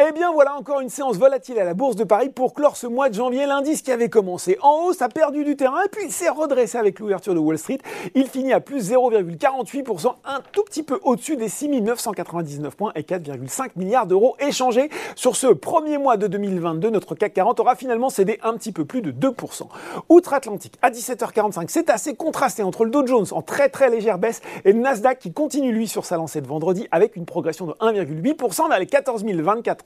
Eh bien voilà encore une séance volatile à la Bourse de Paris pour clore ce mois de janvier. L'indice qui avait commencé en hausse a perdu du terrain et puis s'est redressé avec l'ouverture de Wall Street. Il finit à plus 0,48%, un tout petit peu au-dessus des 6 999 points et 4,5 milliards d'euros échangés. Sur ce premier mois de 2022, notre CAC 40 aura finalement cédé un petit peu plus de 2%. Outre-Atlantique, à 17h45, c'est assez contrasté entre le Dow Jones en très très légère baisse et le Nasdaq qui continue lui sur sa lancée de vendredi avec une progression de 1,8% vers les 14 024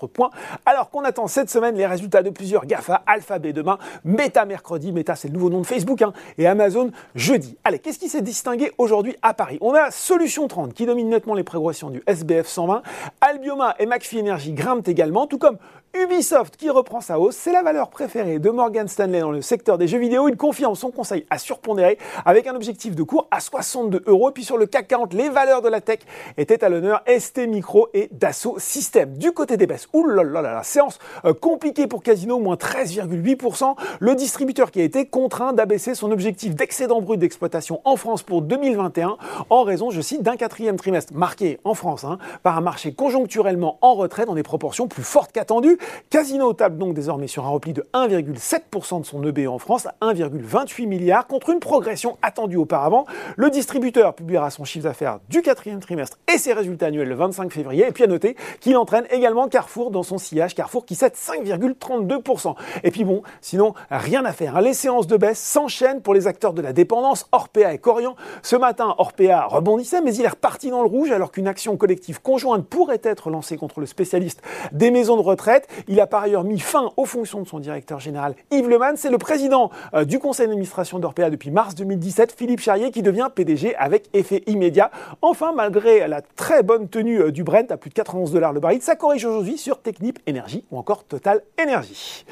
alors qu'on attend cette semaine les résultats de plusieurs GAFA, Alphabet demain, Meta mercredi, Meta c'est le nouveau nom de Facebook, hein, et Amazon jeudi. Allez, qu'est-ce qui s'est distingué aujourd'hui à Paris? On a Solution 30 qui domine nettement les progressions du SBF 120, Albioma et McPhee Energy grimpent également, tout comme Ubisoft qui reprend sa hausse, c'est la valeur préférée de Morgan Stanley dans le secteur des jeux vidéo. Il confirme son conseil à surpondérer avec un objectif de cours à 62 euros. Puis sur le CAC 40, les valeurs de la tech étaient à l'honneur ST Micro et Dassault Systèmes. Du côté des baisses, oulala, la séance compliquée pour Casino, moins 13,8%. Le distributeur qui a été contraint d'abaisser son objectif d'excédent brut d'exploitation en France pour 2021 en raison, je cite, d'un quatrième trimestre marqué en France hein, par un marché conjoncturellement en retrait dans des proportions plus fortes qu'attendues. Casino table donc désormais sur un repli de 1,7% de son EBE en France à 1,28 milliards contre une progression attendue auparavant. Le distributeur publiera son chiffre d'affaires du quatrième trimestre et ses résultats annuels le 25 février. Et puis à noter qu'il entraîne également Carrefour dans son sillage. Carrefour qui cède 5,32%. Et puis bon, sinon, rien à faire. Hein. Les séances de baisse s'enchaînent pour les acteurs de la dépendance, Orpea et Corian. Ce matin, Orpea rebondissait, mais il est reparti dans le rouge alors qu'une action collective conjointe pourrait être lancée contre le spécialiste des maisons de retraite. Il a par ailleurs mis fin aux fonctions de son directeur général Yves Leman. C'est le président euh, du conseil d'administration d'Orpea depuis mars 2017, Philippe Charrier, qui devient PDG avec effet immédiat. Enfin, malgré la très bonne tenue euh, du Brent à plus de 91 dollars le baril, ça corrige aujourd'hui sur Technip Énergie ou encore Total Énergie.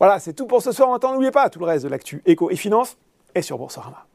Voilà, c'est tout pour ce soir. En temps, n'oubliez pas, tout le reste de l'actu éco et finance est sur Boursorama.